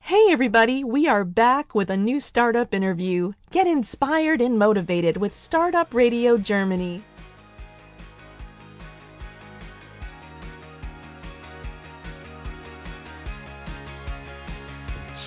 Hey everybody, we are back with a new startup interview. Get inspired and motivated with Startup Radio Germany.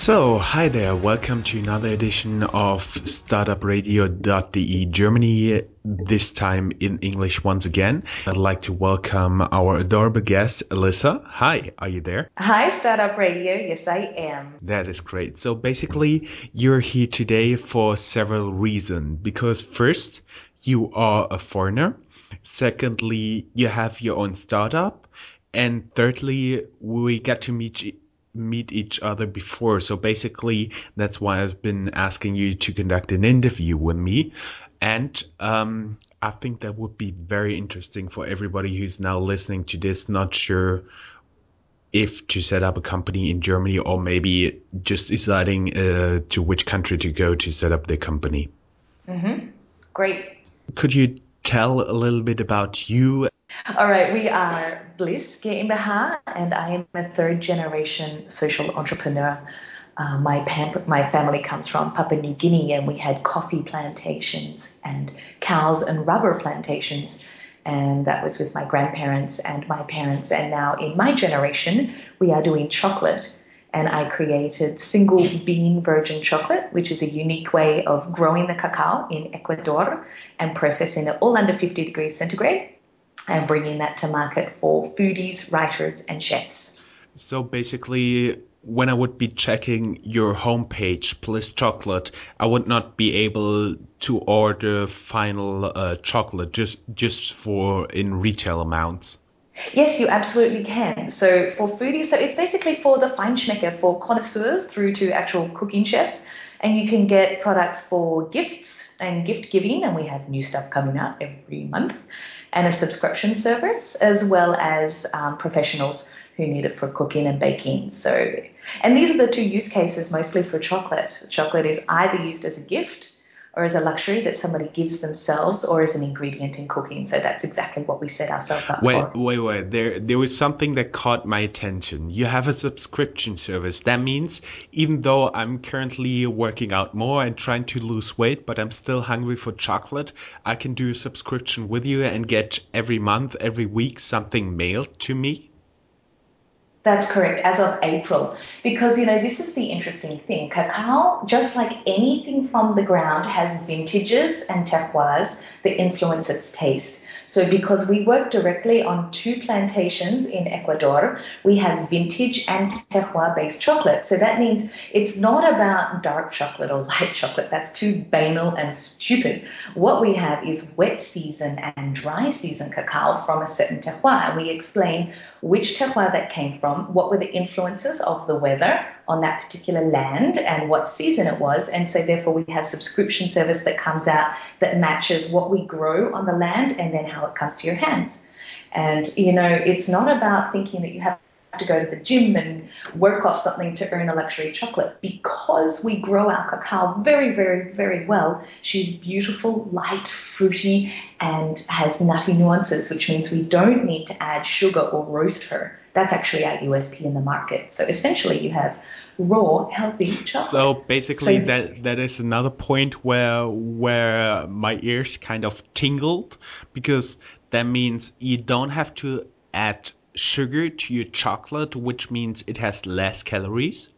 So, hi there, welcome to another edition of StartupRadio.de Germany, this time in English once again. I'd like to welcome our adorable guest, Alyssa. Hi, are you there? Hi, Startup Radio. Yes, I am. That is great. So, basically, you're here today for several reasons. Because, first, you are a foreigner. Secondly, you have your own startup. And thirdly, we get to meet meet each other before. So basically, that's why I've been asking you to conduct an interview with me. And um, I think that would be very interesting for everybody who's now listening to this, not sure if to set up a company in Germany or maybe just deciding uh, to which country to go to set up their company. Mm-hmm. Great. Could you tell a little bit about you all right, we are Blyss GmbH, and I am a third generation social entrepreneur. Uh, my, my family comes from Papua New Guinea, and we had coffee plantations and cows and rubber plantations. And that was with my grandparents and my parents. And now, in my generation, we are doing chocolate. And I created single bean virgin chocolate, which is a unique way of growing the cacao in Ecuador and processing it all under 50 degrees centigrade and bringing that to market for foodies, writers, and chefs. So basically, when I would be checking your homepage, Blyss Chocolate, I would not be able to order final uh, chocolate just just for in retail amounts. Yes, you absolutely can. So for foodies, so it's basically for the feinschmecker, for connoisseurs through to actual cooking chefs, and you can get products for gifts and gift giving, and we have new stuff coming out every month and a subscription service, as well as um, professionals who need it for cooking and baking. So, and these are the two use cases mostly for chocolate. Chocolate is either used as a gift or as a luxury that somebody gives themselves or as an ingredient in cooking. So that's exactly what we set ourselves up wait, for. Wait, wait, There there was something that caught my attention. You have a subscription service. That means even though I'm currently working out more and trying to lose weight, but I'm still hungry for chocolate, I can do a subscription with you and get every month, every week something mailed to me. That's correct, as of April. Because, you know, this is the interesting thing. Cacao, just like anything from the ground, has vintages and terroirs that influence its taste. So because we work directly on two plantations in Ecuador, we have vintage and terroir based chocolate. So that means it's not about dark chocolate or light chocolate. That's too banal and stupid. What we have is wet season and dry season cacao from a certain terroir. We explain which terroir that came from, what were the influences of the weather on that particular land and what season it was. And so therefore we have subscription service that comes out that matches what we grow on the land and then how it comes to your hands. And you know, it's not about thinking that you have to go to the gym and work off something to earn a luxury chocolate because we grow our cacao very, very, very well. She's beautiful, light, fruity, and has nutty nuances, which means we don't need to add sugar or roast her. That's actually our USP in the market. So essentially, you have raw, healthy chocolate. So basically, so, that that is another point where where my ears kind of tingled because that means you don't have to add sugar to your chocolate, which means it has less calories.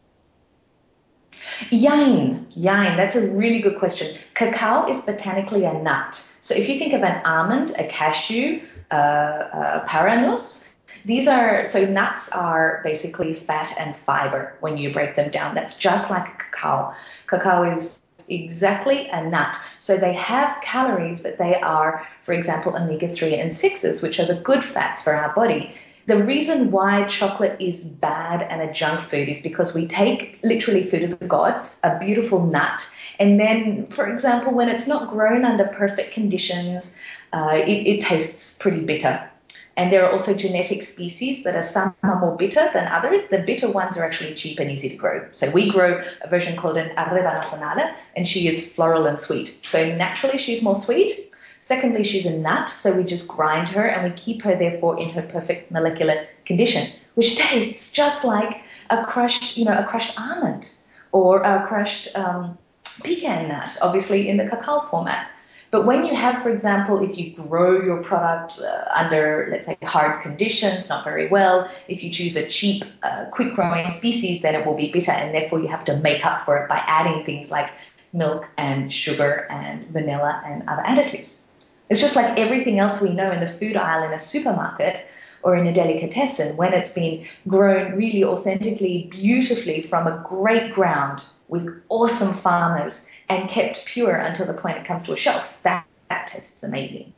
Yain, yain. That's a really good question. Cacao is botanically a nut. So if you think of an almond, a cashew, uh, a paranus, these are so nuts are basically fat and fiber when you break them down. That's just like cacao. Cacao is exactly a nut. So they have calories, but they are, for example, omega 3 and 6s, which are the good fats for our body. The reason why chocolate is bad and a junk food is because we take literally food of the gods, a beautiful nut, and then, for example, when it's not grown under perfect conditions, uh, it, it tastes pretty bitter. And there are also genetic species that are some are more bitter than others. The bitter ones are actually cheap and easy to grow. So we grow a version called an Arriba Nacional, and she is floral and sweet. So naturally, she's more sweet. Secondly, she's a nut, so we just grind her and we keep her therefore in her perfect molecular condition, which tastes just like a crushed, you know, a crushed almond or a crushed um, pecan nut, obviously in the cacao format. But when you have, for example, if you grow your product uh, under, let's say, hard conditions, not very well, if you choose a cheap, uh, quick growing species, then it will be bitter, and therefore you have to make up for it by adding things like milk and sugar and vanilla and other additives. It's just like everything else we know in the food aisle in a supermarket or in a delicatessen when it's been grown really authentically, beautifully from a great ground with awesome farmers and kept pure until the point it comes to a shelf. That, that tastes amazing.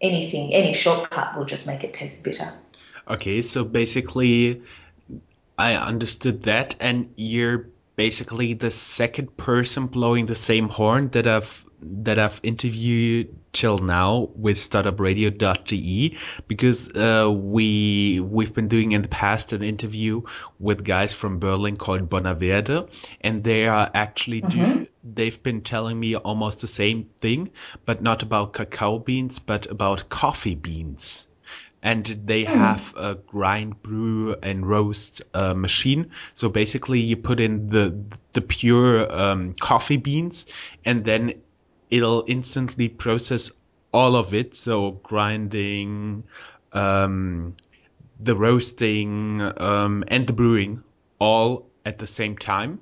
Anything, any shortcut will just make it taste bitter. Okay, so basically, I understood that, and you're basically the second person blowing the same horn that I've that I've interviewed till now with startupradio.de because uh, we we've been doing in the past an interview with guys from Berlin called Bonaverde and they are actually mm-hmm. do, they've been telling me almost the same thing but not about cacao beans but about coffee beans and they mm. have a grind, brew, and roast uh, machine. So basically, you put in the the pure um, coffee beans, and then it'll instantly process all of it. So grinding, um, the roasting, um, and the brewing all at the same time,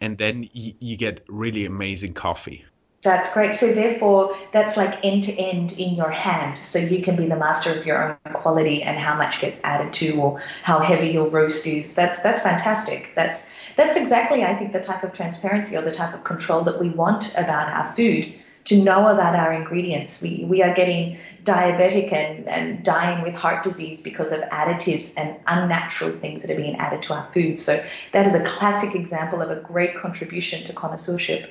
and then y- you get really amazing coffee. That's great. So therefore, that's like end to end in your hand. So you can be the master of your own quality and how much gets added to or how heavy your roast is. That's that's fantastic. That's that's exactly I think the type of transparency or the type of control that we want about our food. To know about our ingredients. We we are getting diabetic and, and dying with heart disease because of additives and unnatural things that are being added to our food. So that is a classic example of a great contribution to connoisseurship.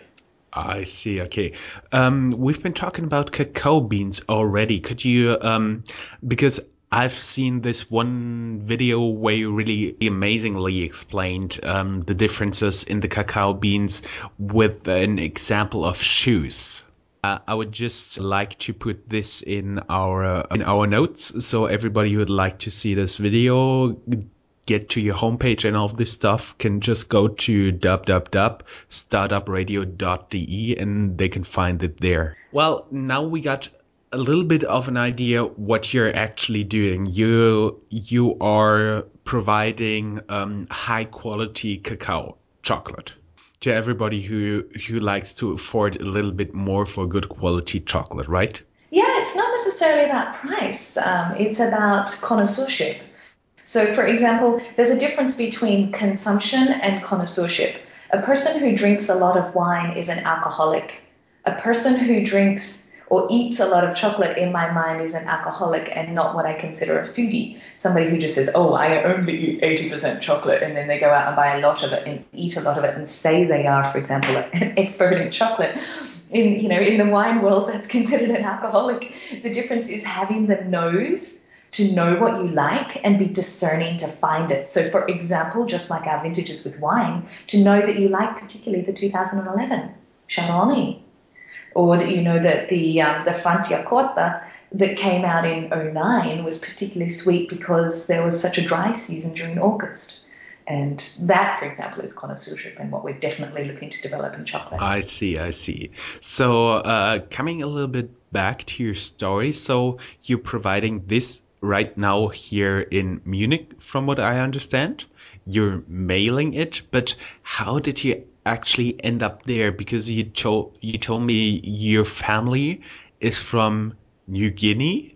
I see. Okay. Um, we've been talking about cacao beans already. Could you, um, because I've seen this one video where you really amazingly explained um, the differences in the cacao beans with an example of shoes. Uh, I would just like to put this in our uh, in our notes, so everybody who would like to see this video get to your homepage and all of this stuff can just go to www.startupradio.de and they can find it there. Well, now we got a little bit of an idea what you're actually doing. You you are providing um, high quality cacao chocolate to everybody who who likes to afford a little bit more for good quality chocolate, right? Yeah, it's not necessarily about price. Um, it's about connoisseurship. So, for example, there's a difference between consumption and connoisseurship. A person who drinks a lot of wine is an alcoholic. A person who drinks or eats a lot of chocolate, in my mind, is an alcoholic and not what I consider a foodie. Somebody who just says, Oh, I only eat 80% chocolate, and then they go out and buy a lot of it and eat a lot of it and say they are, for example, an expert in chocolate. In, you know, in the wine world, that's considered an alcoholic. The difference is having the nose to know what you like and be discerning to find it. So, for example, just like our vintages with wine, to know that you like particularly the 2011 Chardonnay, or that you know that the um, the Franciacorta that came out in 09 was particularly sweet because there was such a dry season during August. And that, for example, is connoisseurship and what we're definitely looking to develop in chocolate. I see, I see. So, uh, coming a little bit back to your story, so you're providing this right now here in Munich, from what I understand. You're mailing it, but how did you actually end up there? Because you told you told me your family is from New Guinea,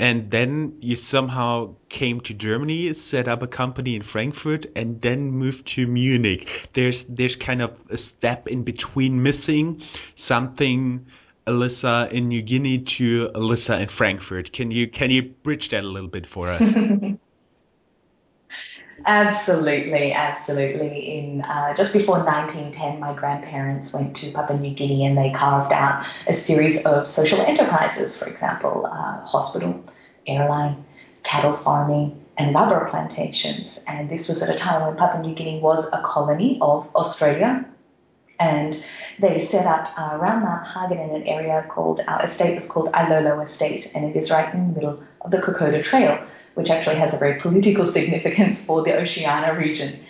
and then you somehow came to Germany, set up a company in Frankfurt, and then moved to Munich. There's there's kind of a step in between missing something Alyssa in New Guinea to Alyssa in Frankfurt. Can you can you bridge that a little bit for us? absolutely, absolutely. In uh, just before 1910, my grandparents went to Papua New Guinea and they carved out a series of social enterprises. For example, uh, hospital, airline, cattle farming, and rubber plantations. And this was at a time when Papua New Guinea was a colony of Australia. And they set up uh, around Mount Hagen in an area called, our estate was called Ailolo Estate, and it is right in the middle of the Kokoda Trail. which actually has a very political significance for the Oceania region.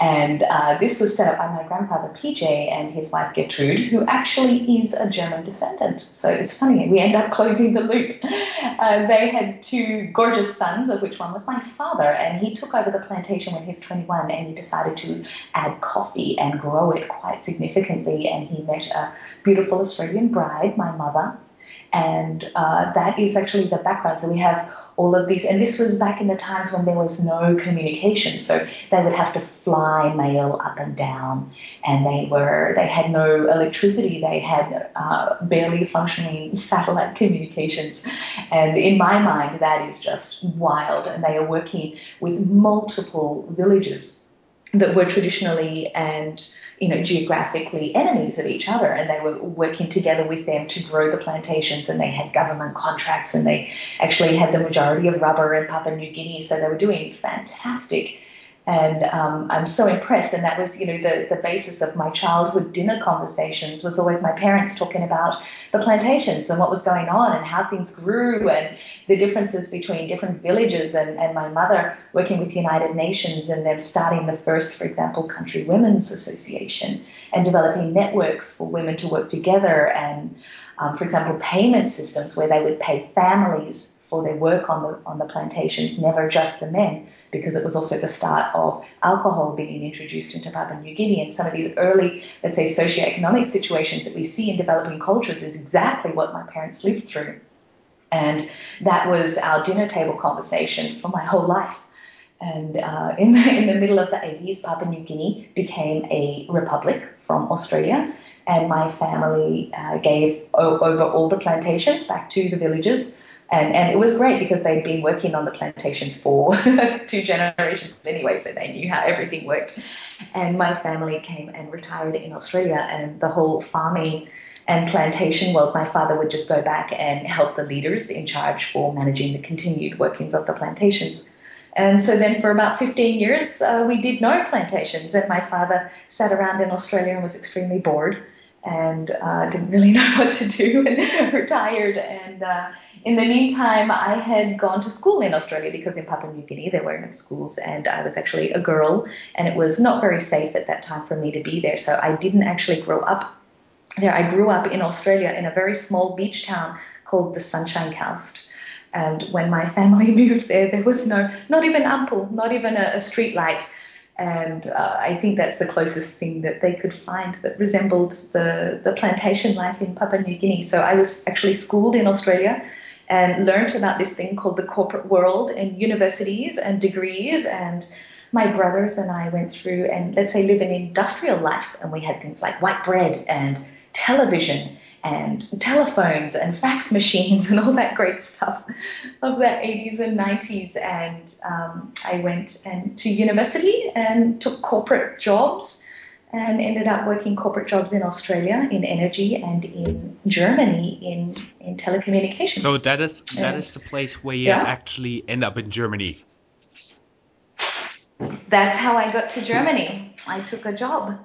And uh, this was set up by my grandfather PJ and his wife Gertrude, who actually is a German descendant. So it's funny, we end up closing the loop. Uh, they had two gorgeous sons, of which one was my father, and he took over the plantation when he was 21 and he decided to add coffee and grow it quite significantly. And he met a beautiful Australian bride, my mother, and uh, that is actually the background. So we have all of these, and this was back in the times when there was no communication. So they would have to fly mail up and down, and they were they had no electricity. They had uh, barely functioning satellite communications, and in my mind, that is just wild. And they are working with multiple villages that were traditionally and you know, geographically enemies of each other, and they were working together with them to grow the plantations. And they had government contracts, and they actually had the majority of rubber in Papua New Guinea, so they were doing fantastic and um, I'm so impressed. And that was, you know, the, the basis of my childhood dinner conversations was always my parents talking about the plantations and what was going on and how things grew and the differences between different villages. And, and my mother working with United Nations and them starting the first, for example, Country Women's Association and developing networks for women to work together and, um, for example, payment systems where they would pay families for their work on the on the plantations, never just the men, because it was also the start of alcohol being introduced into Papua New Guinea. And some of these early, let's say, socioeconomic situations that we see in developing cultures is exactly what my parents lived through. And that was our dinner table conversation for my whole life. And uh, in, the, in the middle of the 80s, Papua New Guinea became a republic from Australia. And my family uh, gave o- over all the plantations back to the villages and, and it was great because they'd been working on the plantations for two generations anyway, so they knew how everything worked. And my family came and retired in Australia, and the whole farming and plantation world, my father would just go back and help the leaders in charge for managing the continued workings of the plantations. And so then for about 15 years, uh, we did no plantations, and my father sat around in Australia and was extremely bored and uh, didn't really know what to do and retired. And uh, in the meantime, I had gone to school in Australia because in Papua New Guinea there were no schools, and I was actually a girl, and it was not very safe at that time for me to be there. So I didn't actually grow up there. I grew up in Australia in a very small beach town called the Sunshine Coast. And when my family moved there, there was no, not even ample, not even a, a street light and uh, I think that's the closest thing that they could find that resembled the, the plantation life in Papua New Guinea. So I was actually schooled in Australia and learned about this thing called the corporate world and universities and degrees. And my brothers and I went through and let's say live an industrial life, and we had things like white bread and television and telephones and fax machines and all that great stuff of the 80s and 90s. And um, I went and to university and took corporate jobs and ended up working corporate jobs in Australia in energy and in Germany in, in telecommunications. So that is that and, is the place where you yeah. actually end up in Germany. That's how I got to Germany. I took a job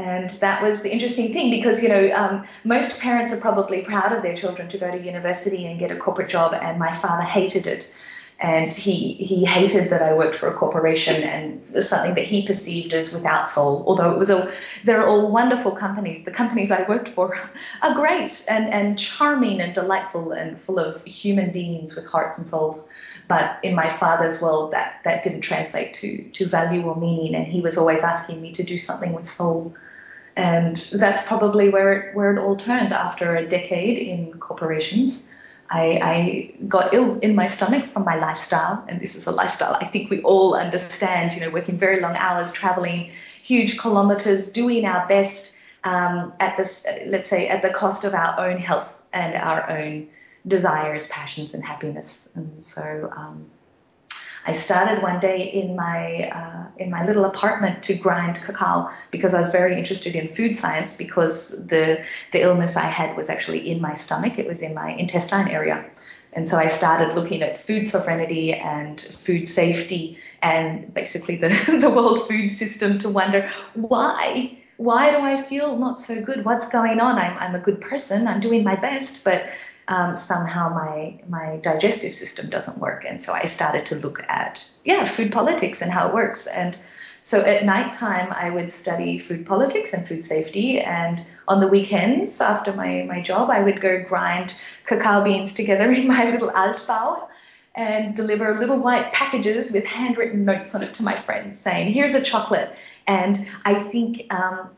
and that was the interesting thing because, you know, um, most parents are probably proud of their children to go to university and get a corporate job, and my father hated it. And he, he hated that I worked for a corporation and something that he perceived as without soul. Although it was a, they're all wonderful companies. The companies I worked for are great and, and charming and delightful and full of human beings with hearts and souls. But in my father's world, that, that didn't translate to, to value or meaning. And he was always asking me to do something with soul. And that's probably where it, where it all turned after a decade in corporations. I, I, got ill in my stomach from my lifestyle, and this is a lifestyle I think we all understand. You know, working very long hours, traveling huge kilometers, doing our best um, at this, let's say, at the cost of our own health and our own desires, passions, and happiness. And so um, I started one day in my uh, in my little apartment to grind cacao because I was very interested in food science because the the illness I had was actually in my stomach. It was in my intestine area. And so I started looking at food sovereignty and food safety and basically the, the world food system to wonder why why do I feel not so good? What's going on? I'm, I'm a good person. I'm doing my best, but um, somehow my my digestive system doesn't work. And so I started to look at yeah food politics and how it works. And so at nighttime I would study food politics and food safety. And on the weekends after my my job I would go grind cacao beans together in my little Altbau and deliver little white packages with handwritten notes on it to my friends saying, "Here's a chocolate." And I think um,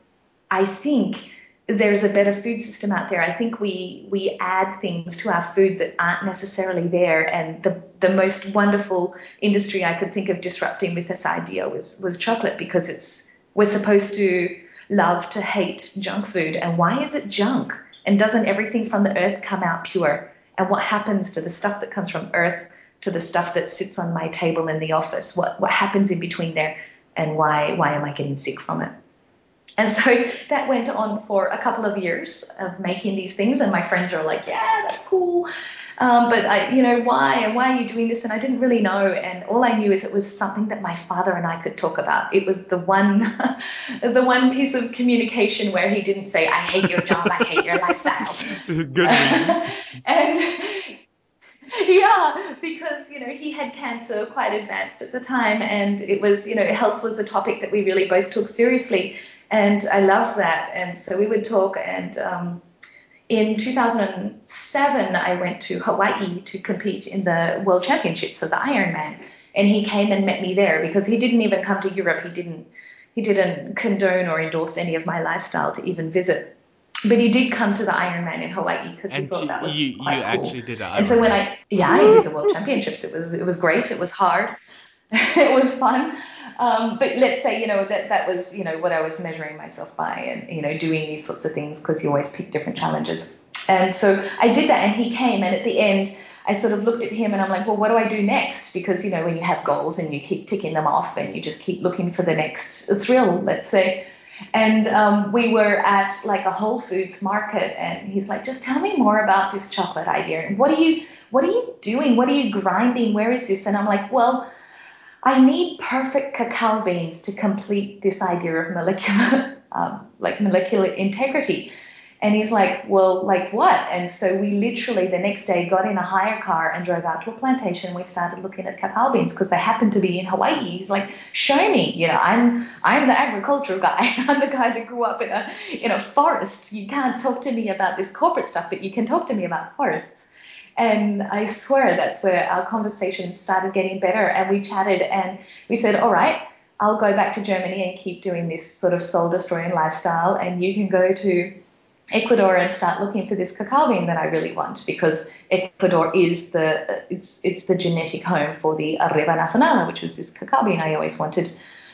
I think there's a better food system out there. I think we we add things to our food that aren't necessarily there. And the the most wonderful industry I could think of disrupting with this idea was was chocolate because it's we're supposed to love to hate junk food. And why is it junk? And doesn't everything from the earth come out pure? And what happens to the stuff that comes from earth to the stuff that sits on my table in the office? What what happens in between there? And why why am I getting sick from it? And so that went on for a couple of years of making these things, and my friends are like, "Yeah, that's cool," um, but I, you know, why and why are you doing this? And I didn't really know, and all I knew is it was something that my father and I could talk about. It was the one, the one piece of communication where he didn't say, "I hate your job, I hate your lifestyle." Good and yeah, because you know he had cancer quite advanced at the time, and it was you know health was a topic that we really both took seriously and I loved that. And so we would talk. And um, in 2007, I went to Hawaii to compete in the World Championships of the Ironman. And he came and met me there because he didn't even come to Europe. He didn't he didn't condone or endorse any of my lifestyle to even visit. But he did come to the Ironman in Hawaii because he thought that was you, quite you cool. actually did that. And so when I yeah I did the World Championships. It was it was great. It was hard. it was fun. Um, but let's say, you know, that that was, you know, what I was measuring myself by and, you know, doing these sorts of things because you always pick different challenges. And so I did that and he came and at the end I sort of looked at him and I'm like, well, what do I do next? Because, you know, when you have goals and you keep ticking them off and you just keep looking for the next thrill, let's say. And um, we were at like a Whole Foods market and he's like, just tell me more about this chocolate idea. And what are you, what are you doing? What are you grinding? Where is this? And I'm like, well, I need perfect cacao beans to complete this idea of molecular, um, like molecular integrity. And he's like, well, like what? And so we literally the next day got in a hire car and drove out to a plantation. We started looking at cacao beans because they happened to be in Hawaii. He's like, show me. You know, I'm I'm the agricultural guy. I'm the guy that grew up in a in a forest. You can't talk to me about this corporate stuff, but you can talk to me about forests. And I swear that's where our conversation started getting better. And we chatted and we said, all right, I'll go back to Germany and keep doing this sort of soul destroying lifestyle. And you can go to Ecuador and start looking for this cacao bean that I really want because Ecuador is the it's it's the genetic home for the Arriba Nacional, which was this cacao bean I always wanted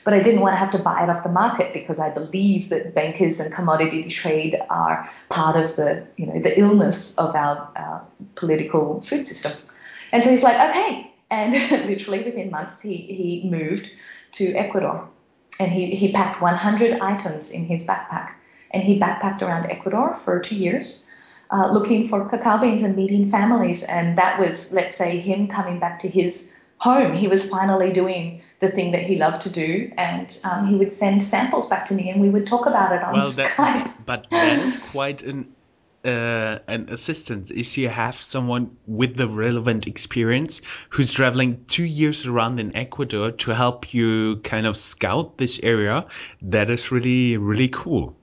but I didn't want to have to buy it off the market because I believe that bankers and commodity trade are part of the, you know, the illness of our, our political food system. And so he's like, okay. And literally within months, he, he moved to Ecuador and he, he packed 100 items in his backpack and he backpacked around Ecuador for two years. Uh, looking for cacao beans and meeting families. And that was, let's say, him coming back to his home. He was finally doing the thing that he loved to do, and um, he would send samples back to me, and we would talk about it on well, Skype. That, but that is quite an uh, an assistant. If you have someone with the relevant experience who's traveling two years around in Ecuador to help you kind of scout this area, that is really really cool.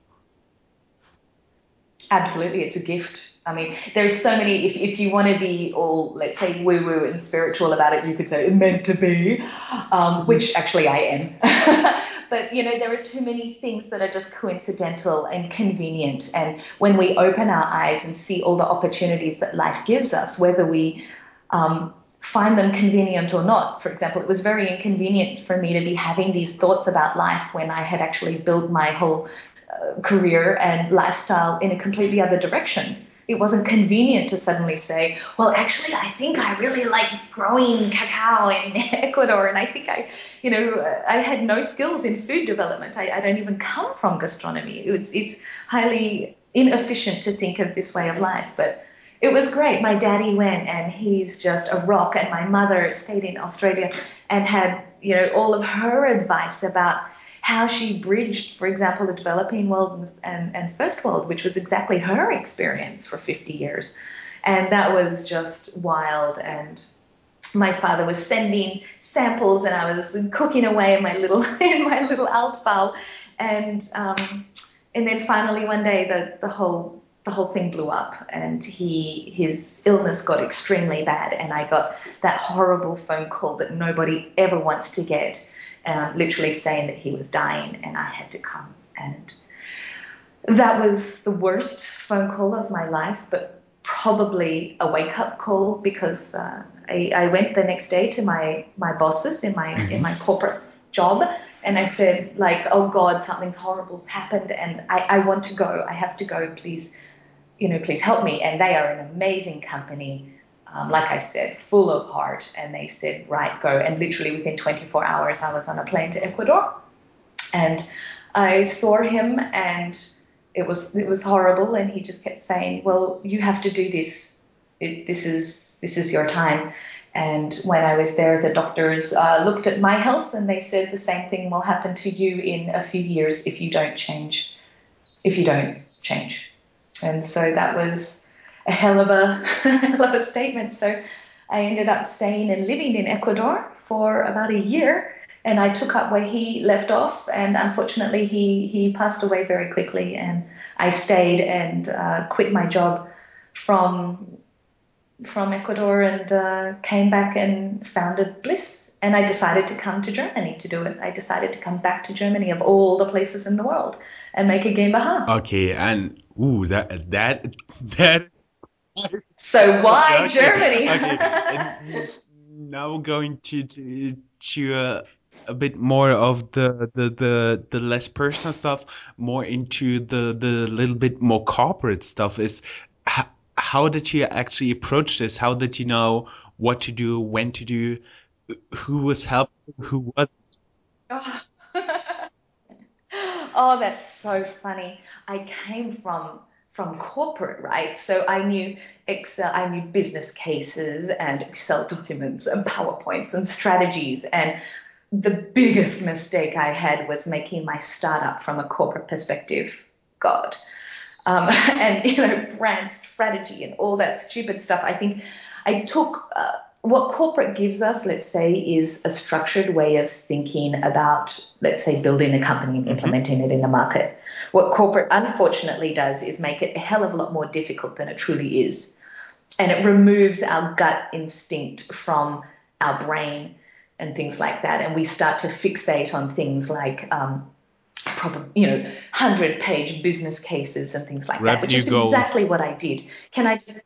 Absolutely, it's a gift. I mean, there's so many. If, if you want to be all, let's say, woo woo and spiritual about it, you could say it meant to be, um, which actually I am. but you know, there are too many things that are just coincidental and convenient. And when we open our eyes and see all the opportunities that life gives us, whether we um, find them convenient or not. For example, it was very inconvenient for me to be having these thoughts about life when I had actually built my whole uh, career and lifestyle in a completely other direction it wasn't convenient to suddenly say, well, actually, I think I really like growing cacao in Ecuador, and I think I, you know, uh, I had no skills in food development. I, I don't even come from gastronomy. It's it's highly inefficient to think of this way of life, but it was great. My daddy went, and he's just a rock, and my mother stayed in Australia and had, you know, all of her advice about how she bridged, for example, the developing world and, and first world, which was exactly her experience for 50 years. And that was just wild. And my father was sending samples, and I was cooking away in my little in my little Altbau. And um, and then finally one day the the whole the whole thing blew up and he his illness got extremely bad and I got that horrible phone call that nobody ever wants to get um, literally saying that he was dying and I had to come. And that was the worst phone call of my life but probably a wake up call because uh, I, I went the next day to my my bosses in my in my corporate job and I said like oh God something's horrible's happened and I, I want to go. I have to go. Please you know, please help me. And they are an amazing company, um, like I said, full of heart. And they said, right, go. And literally within 24 hours, I was on a plane to Ecuador, and I saw him, and it was it was horrible. And he just kept saying, well, you have to do this. It, this is this is your time. And when I was there, the doctors uh, looked at my health and they said the same thing will happen to you in a few years if you don't change. If you don't change. And so that was a hell of a, hell of a statement. So I ended up staying and living in Ecuador for about a year. And I took up where he left off, and unfortunately, he, he passed away very quickly. And I stayed and uh, quit my job from from Ecuador and uh, came back and founded Blyss. And I decided to come to Germany to do it. I decided to come back to Germany of all the places in the world and make a GmbH. Okay, and ooh, that that that. So why okay, Germany? okay, now we're going to to, to uh, a bit more of the, the the the less personal stuff, more into the the little bit more corporate stuff. Is how, how did you actually approach this? How did you know what to do, when to do, who was helping, who wasn't? Oh. oh, that's so funny. I came from from corporate, right? So I knew Excel, I knew business cases and Excel documents and PowerPoints and strategies. And the biggest mistake I had was making my startup from a corporate perspective. God. Um, and, you know, brand strategy and all that stupid stuff. I think I took uh, what corporate gives us, let's say, is a structured way of thinking about, let's say, building a company and mm-hmm. implementing mm-hmm. it in a market. What corporate unfortunately does is make it a hell of a lot more difficult than it truly is. And it removes our gut instinct from our brain and things like that. And we start to fixate on things like, um, probably, you know, 100 page business cases and things like Revenue that, which is goals. exactly what I did. Can I just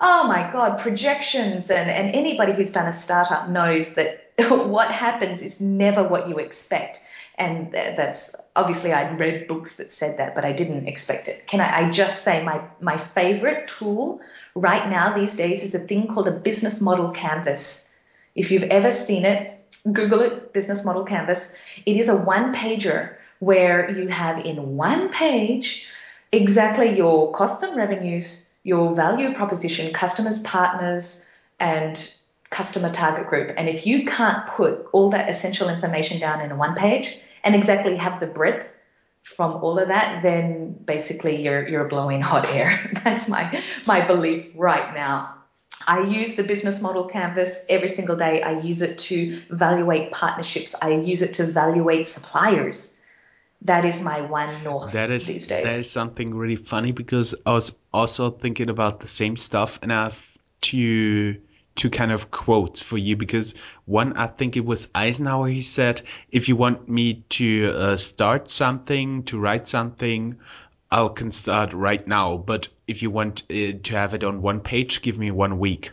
Oh my God, projections. And, and anybody who's done a startup knows that what happens is never what you expect. And that's obviously I'd read books that said that, but I didn't expect it. Can I, I just say my, my favorite tool right now these days is a thing called a business model canvas. If you've ever seen it, Google it, business model canvas. It is a one pager where you have in one page exactly your cost and revenues, your value proposition, customers, partners, and customer target group. And if you can't put all that essential information down in one page and exactly have the breadth from all of that, then basically you're you're blowing hot air. That's my my belief right now. I use the business model canvas every single day. I use it to evaluate partnerships. I use it to evaluate suppliers that is my one north that is these days. that is something really funny because I was also thinking about the same stuff and I have two two kind of quotes for you because one I think it was Eisenhower he said if you want me to uh, start something to write something I can start right now. But if you want uh, to have it on one page give me one week.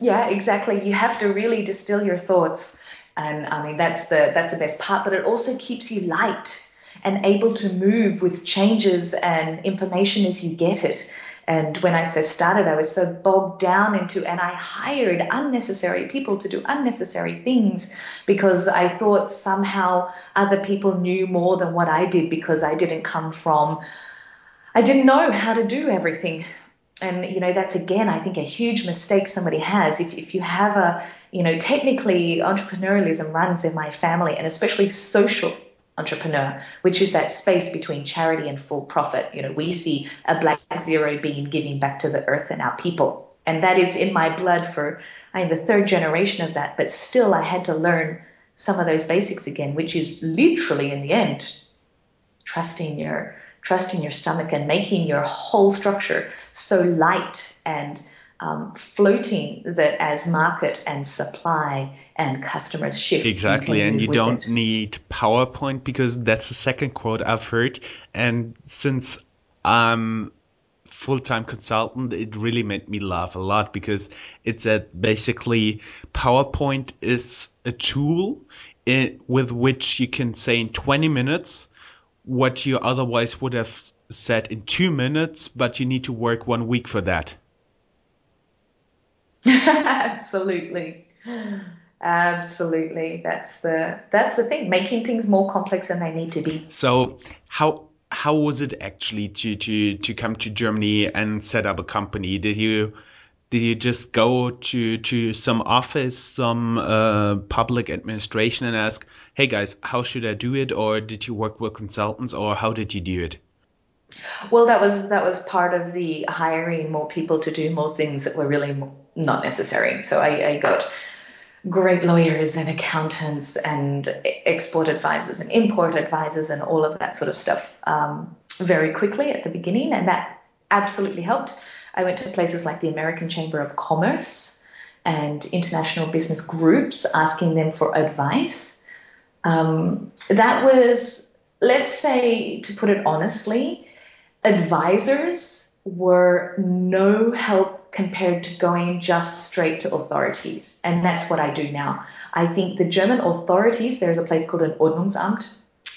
Yeah exactly. You have to really distill your thoughts. And I mean that's the that's the best part but it also keeps you light and able to move with changes and information as you get it and when I first started I was so bogged down into and I hired unnecessary people to do unnecessary things because I thought somehow other people knew more than what I did because I didn't come from I didn't know how to do everything. And you know that's again i think a huge mistake somebody has. If, if you have a you know technically entrepreneurialism runs in my family and especially social entrepreneur, which is that space between charity and full profit. You know, we see a black zero being giving back to the earth and our people. And that is in my blood for I'm the third generation of that, but still I had to learn some of those basics again, which is literally in the end trusting your trusting your stomach and making your whole structure so light and um, floating that as market and supply and customers shift. Exactly, and you don't it. need PowerPoint because that's the second quote I've heard. And since I'm full-time consultant, it really made me laugh a lot because it's that basically PowerPoint is a tool in, with which you can say in 20 minutes what you otherwise would have said in two minutes, but you need to work one week for that. Absolutely. Absolutely. That's the that's the thing, making things more complex than they need to be. So how how was it actually to to to come to Germany and set up a company? Did you did you just go to to some office, some uh, public administration and ask, "Hey guys, how should I do it?" Or did you work with consultants, or how did you do it? Well, that was that was part of the hiring more people to do more things that were really not necessary. So I, I got great lawyers and accountants and export advisors and import advisors and all of that sort of stuff um, very quickly at the beginning, and that absolutely helped. I went to places like the American Chamber of Commerce and international business groups asking them for advice. Um, that was, let's say, to put it honestly, advisors were no help compared to going just straight to authorities. And that's what I do now. I think the German authorities, there's a place called an Ordnungsamt,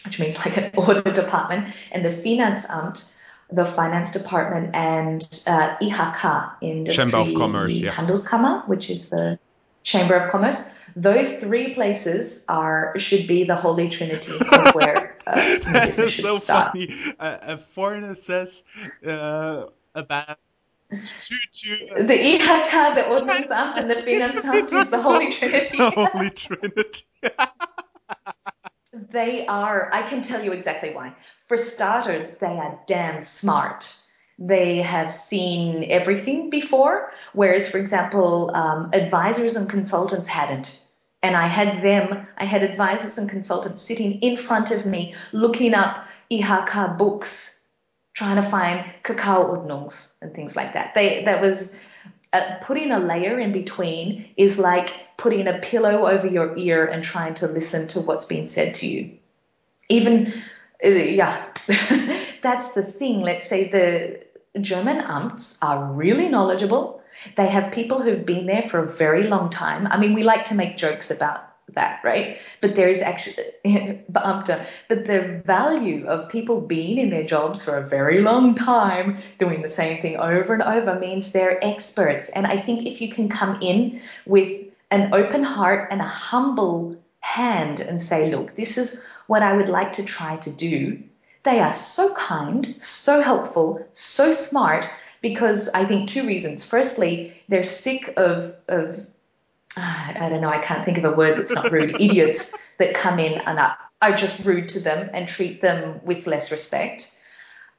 which means like an order department, and the Finanzamt, the finance department, and uh, IHK, Industry Chamber of Commerce, yeah. Handelskammer, which is the Chamber of Commerce. Those three places are should be the holy trinity of where uh, business should so start. funny. A, a foreigner says uh, about The IHK, the Ordnungsamt, and the Finanzamt is the holy trinity. the Holy Trinity. They are, I can tell you exactly why. For starters, they are damn smart. They have seen everything before, whereas, for example, um, advisors and consultants hadn't. And I had them, I had advisors and consultants sitting in front of me looking up IHK books, trying to find Kakaoordnungs and things like that. They, that was uh, putting a layer in between is like putting a pillow over your ear and trying to listen to what's being said to you. Even, uh, yeah, that's the thing. Let's say the German amts are really knowledgeable. They have people who've been there for a very long time. I mean, we like to make jokes about that, right? But there is actually but the value of people being in their jobs for a very long time, doing the same thing over and over, means they're experts. And I think if you can come in with an open heart and a humble hand and say, look, this is what I would like to try to do, they are so kind, so helpful, so smart. Because I think two reasons. Firstly, they're sick of, of I don't know, I can't think of a word that's not rude, idiots that come in and are, are just rude to them and treat them with less respect.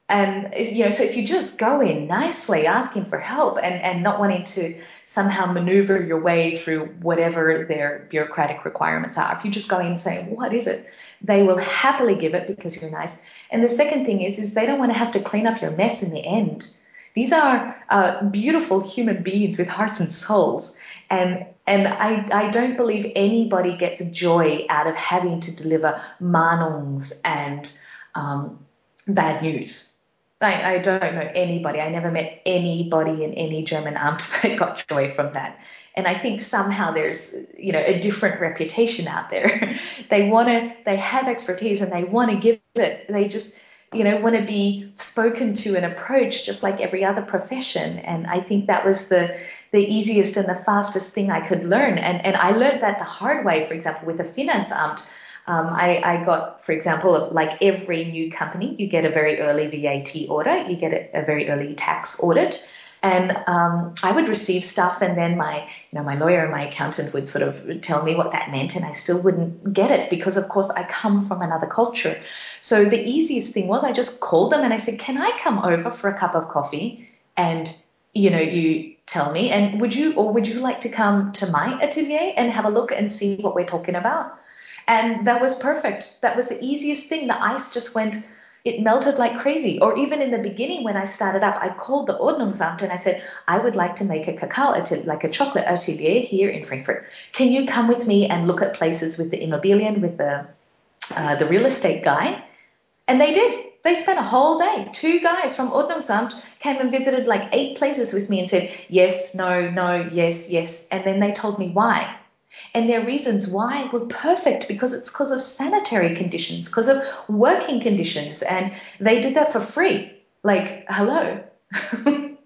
And you know, so if you just go in nicely, asking for help and, and not wanting to somehow maneuver your way through whatever their bureaucratic requirements are, if you just go in saying, What is it? They will happily give it because you're nice. And the second thing is, is they don't want to have to clean up your mess in the end. These are uh, beautiful human beings with hearts and souls. And and I, I don't believe anybody gets joy out of having to deliver Mahnungs and um, bad news. I, I don't know anybody. I never met anybody in any German Amt that got joy from that. And I think somehow there's, you know, a different reputation out there. they want to, they have expertise and they want to give it. They just, you know, want to be spoken to and approached just like every other profession. And I think that was the the easiest and the fastest thing I could learn. And and I learned that the hard way. For example, with the Finanzamt, um, I, I got, for example, like every new company, you get a very early VAT order, you get a, a very early tax audit. And um, I would receive stuff, and then my, you know, my lawyer and my accountant would sort of tell me what that meant, and I still wouldn't get it because, of course, I come from another culture. So the easiest thing was I just called them and I said, "Can I come over for a cup of coffee?" And you know, you tell me, and would you or would you like to come to my atelier and have a look and see what we're talking about? And that was perfect. That was the easiest thing. The ice just went it melted like crazy. Or even in the beginning when I started up, I called the Ordnungsamt and I said, I would like to make a cacao atelier, like a chocolate atelier here in Frankfurt. Can you come with me and look at places with the Immobilien, with the uh, the real estate guy? And they did. They spent a whole day. Two guys from Ordnungsamt came and visited like eight places with me and said, yes, no, no, yes, yes. And then they told me why. And their reasons why were perfect because it's because of sanitary conditions, because of working conditions. And they did that for free. Like, hello.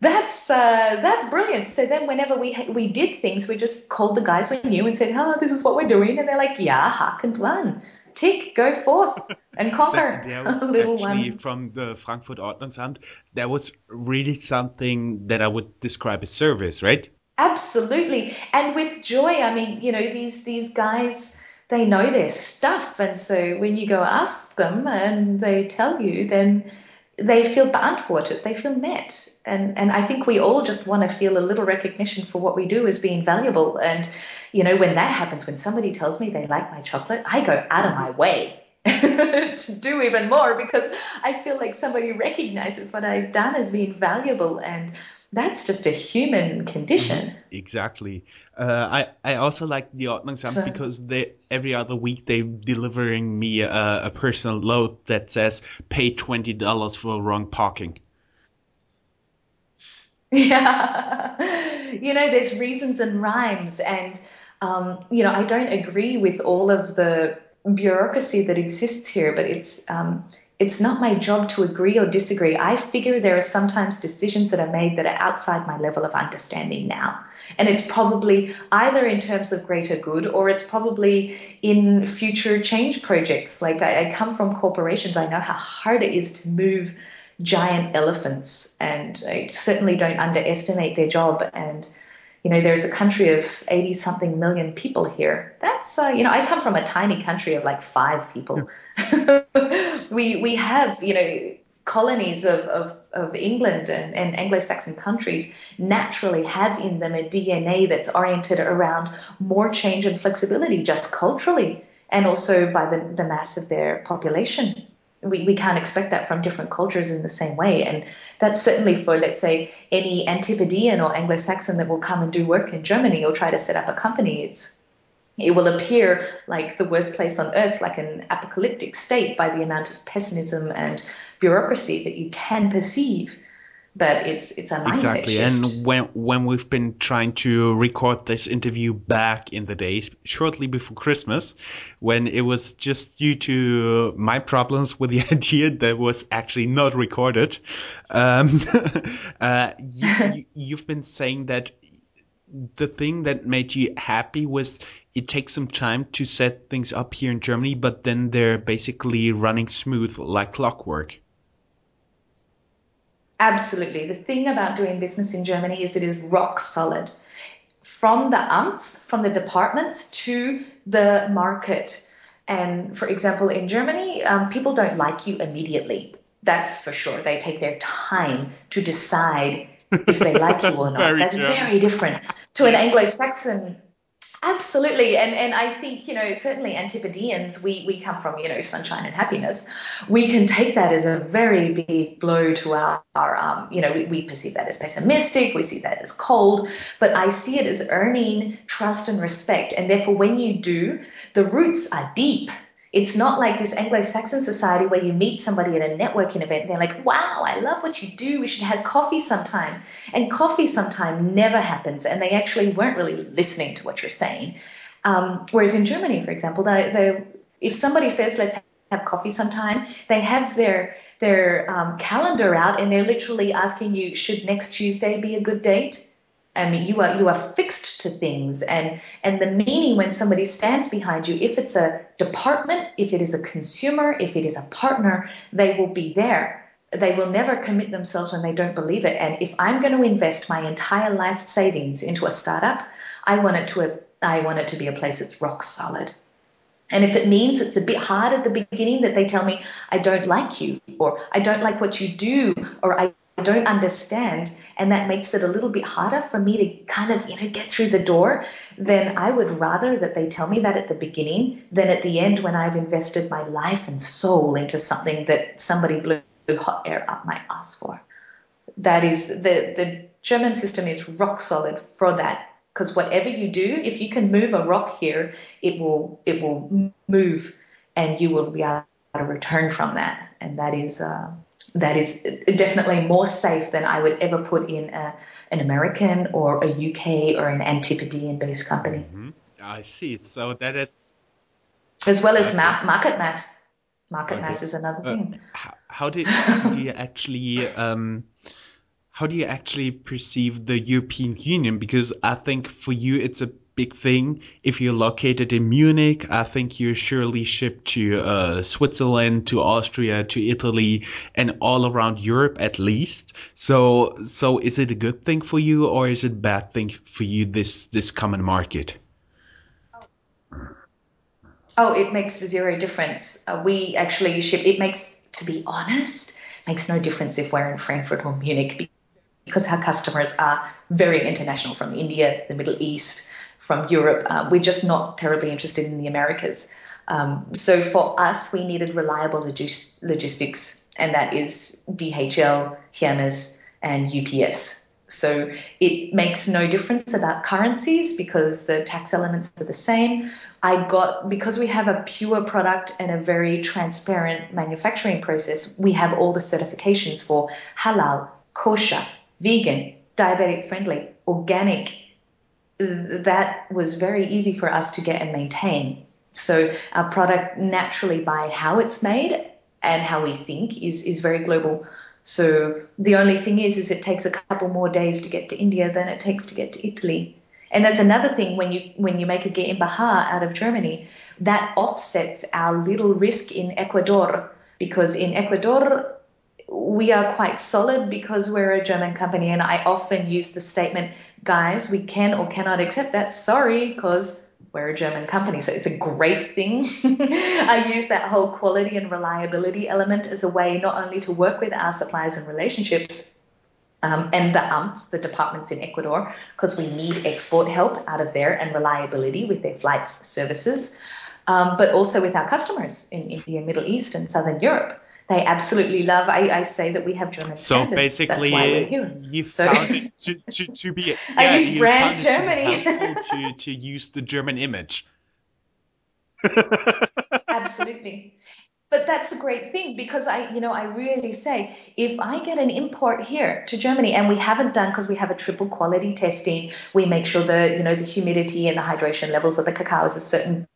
that's uh, that's brilliant. So then, whenever we we did things, we just called the guys we knew and said, "Oh, this is what we're doing," and they're like, "Yeah, hack and run, tick, go forth and conquer." That was little actually one. from the Frankfurt Ordnungsamt. That was really something that I would describe as service, right? Absolutely. And with joy, I mean, you know, these these guys they know their stuff and so when you go ask them and they tell you then they feel beantworted, they feel met. And and I think we all just want to feel a little recognition for what we do as being valuable. And you know, when that happens, when somebody tells me they like my chocolate, I go out of my way to do even more because I feel like somebody recognizes what I've done as being valuable and that's just a human condition. Mm-hmm. Exactly. Uh, I I also like the Ordnungsamt So- because they every other week they're delivering me a, a personal note that says pay twenty dollars for wrong parking. Yeah. you know, there's reasons and rhymes. And, um, you know, I don't agree with all of the bureaucracy that exists here, but it's, um, it's not my job to agree or disagree. I figure there are sometimes decisions that are made that are outside my level of understanding now. And it's probably either in terms of greater good or it's probably in future change projects. Like I, I come from corporations, I know how hard it is to move giant elephants, and I certainly don't underestimate their job. And you know, there's a country of 80 something million people here. That's uh, you know, I come from a tiny country of like five people. we we have you know colonies of, of, of England and, and Anglo-Saxon countries naturally have in them a DNA that's oriented around more change and flexibility just culturally and also by the, the mass of their population we, we can't expect that from different cultures in the same way. And that's certainly for, let's say, any Antipodean or Anglo Saxon that will come and do work in Germany or try to set up a company. It's it will appear like the worst place on earth, like an apocalyptic state by the amount of pessimism and bureaucracy that you can perceive. But it's it's a mindset Exactly. shift. And when when we've been trying to record this interview back in the days shortly before Christmas, when it was just due to my problems with the idea that was actually not recorded, um, uh, you, you, you've been saying that the thing that made you happy was it takes some time to set things up here in Germany, but then they're basically running smooth like clockwork. Absolutely. The thing about doing business in Germany is it is rock solid. From the amts, from the departments to the market. And for example, in Germany, um, people don't like you immediately. That's for sure. They take their time to decide if they like you or not. Very That's German. very different to an Anglo-Saxon Absolutely, and and I think you know certainly Antipodeans we we come from you know sunshine and happiness. We can take that as a very big blow to our, our um you know we, we perceive that as pessimistic, we see that as cold, but I see it as earning trust and respect, and therefore when you do, the roots are deep. It's not like this Anglo-Saxon society where you meet somebody at a networking event and they're like, wow, I love what you do. We should have coffee sometime. And coffee sometime never happens. And they actually weren't really listening to what you're saying. Um, whereas in Germany, for example, they, they, if somebody says, let's have coffee sometime, they have their their um, calendar out and they're literally asking you, should next Tuesday be a good date? I mean, you are you are fixed to things, and and the meaning when somebody stands behind you, if it's a department, if it is a consumer, if it is a partner, they will be there. they will never commit themselves when they don't believe it. And if I'm going to invest my entire life savings into a startup, I want it to I want it to be a place that's rock solid. And if it means it's a bit hard at the beginning that they tell me I don't like you or I don't like what you do or I don't understand and that makes it a little bit harder for me to kind of you know get through the door then i would rather that they tell me that at the beginning than at the end when i've invested my life and soul into something that somebody blew hot air up my ass for. That is the the german system is rock solid for that because whatever you do if you can move a rock here it will it will move and you will be able to return from that and that is uh, that is definitely more safe than I would ever put in a, an American or a UK or an Antipodean based company. Mm-hmm. I see. So that is. As well as ma- market mass. Market okay. mass is another uh, thing. How, how, did, do you actually. Um, how do you actually perceive the European Union? Because I think for you it's a big thing. If you're located in Munich, I think you're surely shipped to uh, Switzerland, to Austria, to Italy, and all around Europe at least. So, so is it a good thing for you, or is it bad thing for you? This this common market. Oh, it makes zero difference. Uh, we actually ship. It makes, to be honest, makes no difference if we're in Frankfurt or Munich because our customers are very international from India, the Middle East, from Europe. Uh, we're just not terribly interested in the Americas. Um, so for us, we needed reliable logis- logistics, and that is DHL, Hermes, and UPS. So it makes no difference about currencies because the tax elements are the same. I got, because we have a pure product and a very transparent manufacturing process, we have all the certifications for halal, kosher, vegan, diabetic friendly, organic, that was very easy for us to get and maintain. So our product naturally by how it's made and how we think is is very global. So the only thing is is it takes a couple more days to get to India than it takes to get to Italy. And that's another thing when you when you make a GmbH out of Germany, that offsets our little risk in Ecuador because in Ecuador we are quite solid because we're a German company. And I often use the statement, guys, we can or cannot accept that. Sorry, because we're a German company. So it's a great thing. I use that whole quality and reliability element as a way not only to work with our suppliers and relationships. Um, and the AMTs, the departments in Ecuador, because we need export help out of there and reliability with their flights services, um, but also with our customers in India, Middle East, and Southern Europe they absolutely love. I, I say that we have German so basically, you've so, found it to, to, to be. Yeah, I use brand Germany. To, to, to use the German image. absolutely. But that's a great thing because I, you know, I really say if I get an import here to Germany and we haven't done because we have a triple quality testing, we make sure the, you know, the humidity and the hydration levels of the cacao is a certain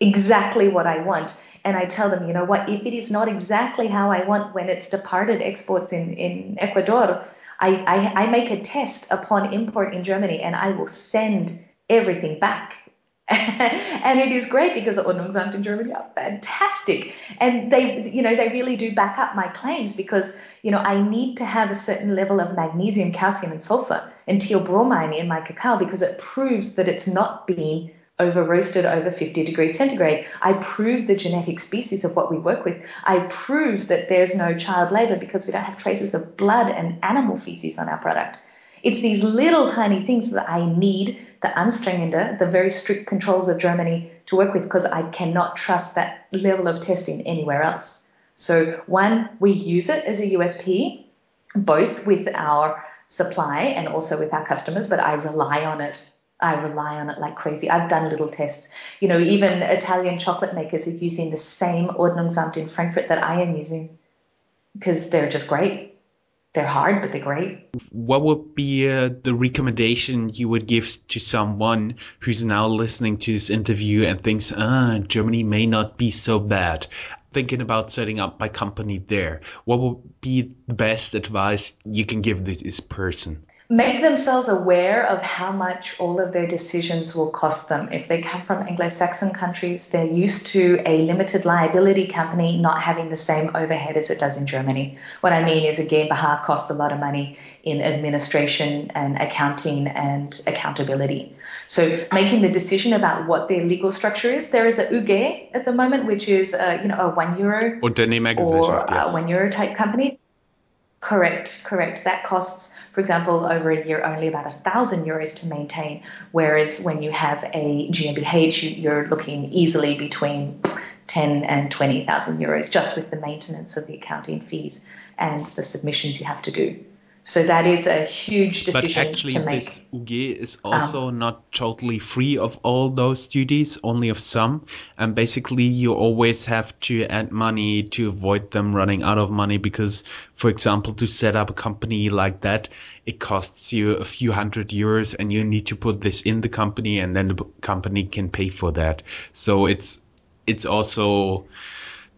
exactly what I want and I tell them, you know what, if it is not exactly how I want when it's departed exports in, in Ecuador, I, I, I make a test upon import in Germany and I will send everything back. and it is great because the Ordnungsamt in Germany are fantastic. And they, you know, they really do back up my claims because, you know, I need to have a certain level of magnesium, calcium, and sulfur and theobromine in my cacao because it proves that it's not being over roasted over 50 degrees centigrade. I prove the genetic species of what we work with. I prove that there's no child labor because we don't have traces of blood and animal feces on our product. It's these little tiny things that I need the Anstrengende, the very strict controls of Germany to work with because I cannot trust that level of testing anywhere else. So one, we use it as a USP, both with our supply and also with our customers, but I rely on it I rely on it like crazy. I've done little tests. You know, even Italian chocolate makers are using the same Ordnungsamt in Frankfurt that I am using because they're just great. They're hard, but they're great. What would be uh, the recommendation you would give to someone who's now listening to this interview and thinks, ah, Germany may not be so bad? Thinking about setting up my company there, what would be the best advice you can give this person? Make themselves aware of how much all of their decisions will cost them. If they come from Anglo Saxon countries, they're used to a limited liability company not having the same overhead as it does in Germany. What I mean is a GmbH costs a lot of money in administration and accounting and accountability. So making the decision about what their legal structure is, there is a UG at the moment, which is a, you know a one euro or yes. one euro type company. Correct, correct. That costs for example, over a year only about a thousand euros to maintain, whereas when you have a GmbH, you, are looking easily between 10 and 20,000 euros just with the maintenance of the accounting fees and the submissions you have to do. So that is a huge decision but actually, to make. this UG is also um, not totally free of all those duties, only of some. And basically, you always have to add money to avoid them running out of money because, for example, to set up a company like that, it costs you a few hundred euros and you need to put this in the company and then the company can pay for that. So it's, it's also,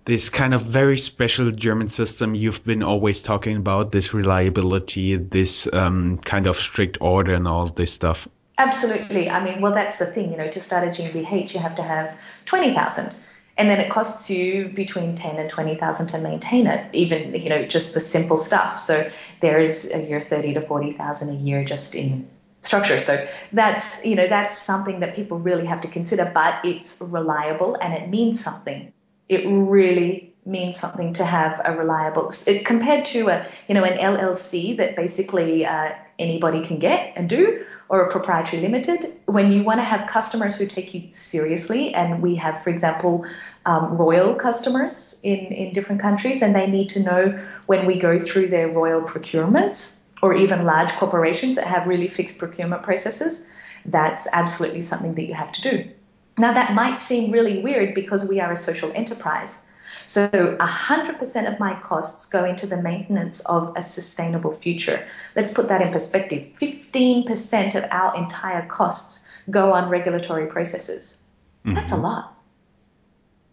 this kind of very special German system you've been always talking about, this reliability, this um, kind of strict order and all this stuff. Absolutely. I mean, well, that's the thing, you know, to start a GmbH, you have to have 20,000 and then it costs you between 10 and 20,000 to maintain it, even, you know, just the simple stuff. So there is a year 30 to 40,000 a year just in structure. So that's, you know, that's something that people really have to consider, but it's reliable and it means something it really means something to have a reliable it, compared to a you know an LLC that basically uh, anybody can get and do or a proprietary limited when you want to have customers who take you seriously and we have for example um, royal customers in in different countries and they need to know when we go through their royal procurements or even large corporations that have really fixed procurement processes that's absolutely something that you have to do now, that might seem really weird because we are a social enterprise. So 100% of my costs go into the maintenance of a sustainable future. Let's put that in perspective. 15% of our entire costs go on regulatory processes. Mm-hmm. That's a lot.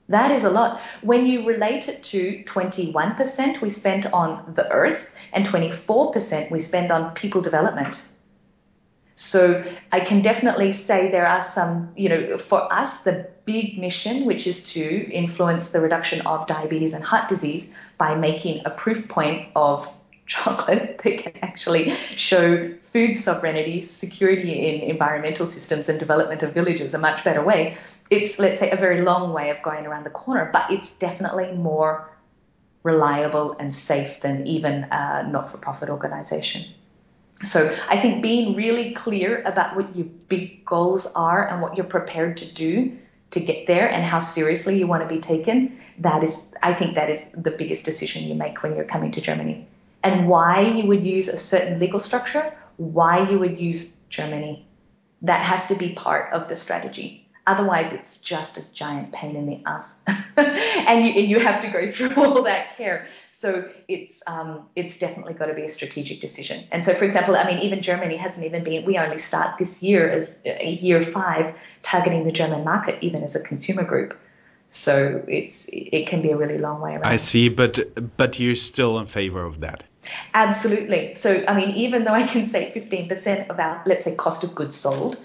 That is a lot. When you relate it to 21% we spent on the earth and 24% we spend on people development. So I can definitely say there are some, you know, for us, the big mission, which is to influence the reduction of diabetes and heart disease by making a proof point of chocolate that can actually show food sovereignty, security in environmental systems, and development of villages a much better way. It's, let's say, a very long way of going around the corner, but it's definitely more reliable and safe than even a not for profit organization. So I think being really clear about what your big goals are and what you're prepared to do to get there and how seriously you want to be taken, that is I think that is the biggest decision you make when you're coming to Germany. And why you would use a certain legal structure, why you would use Germany. That has to be part of the strategy. Otherwise, it's just a giant pain in the ass. and, you, and you have to go through all that care. So it's um, it's definitely got to be a strategic decision. And so, for example, I mean, even Germany hasn't even been. We only start this year as uh, year five targeting the German market, even as a consumer group. So it's it can be a really long way around. I see, but but you're still in favor of that. Absolutely. So I mean, even though I can say 15% of our let's say cost of goods sold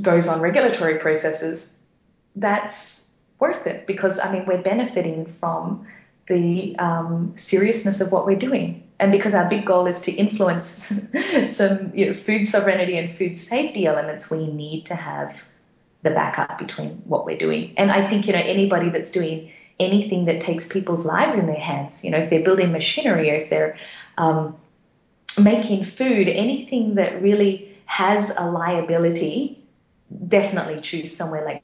goes on regulatory processes, that's worth it because I mean we're benefiting from the um, seriousness of what we're doing. And because our big goal is to influence some you know, food sovereignty and food safety elements, we need to have the backup between what we're doing. And I think, you know, anybody that's doing anything that takes people's lives in their hands, you know, if they're building machinery or if they're um, making food, anything that really has a liability, definitely choose somewhere like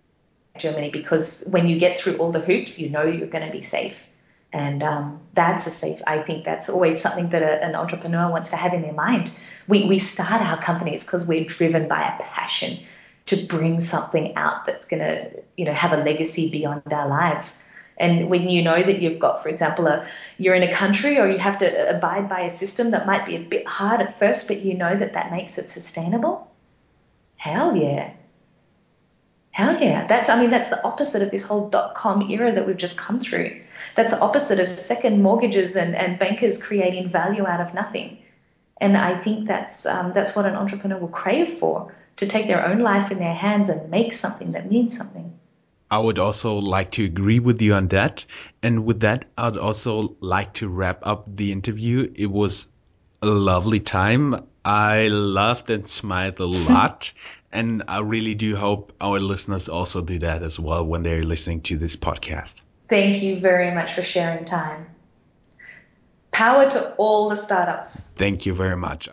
Germany because when you get through all the hoops, you know you're going to be safe. And um, that's a safe, I think that's always something that a, an entrepreneur wants to have in their mind. We, we start our companies because we're driven by a passion to bring something out that's going to, you know, have a legacy beyond our lives. And when you know that you've got, for example, a, you're in a country or you have to abide by a system that might be a bit hard at first, but you know that that makes it sustainable, hell yeah. Hell yeah. That's, I mean, that's the opposite of this whole dot com era that we've just come through. That's the opposite of second mortgages and, and bankers creating value out of nothing. And I think that's um, that's what an entrepreneur will crave for to take their own life in their hands and make something that means something. I would also like to agree with you on that. And with that, I'd also like to wrap up the interview. It was a lovely time. I laughed and smiled a lot. And I really do hope our listeners also do that as well when they're listening to this podcast. Thank you very much for sharing time. Power to all the startups. Thank you very much.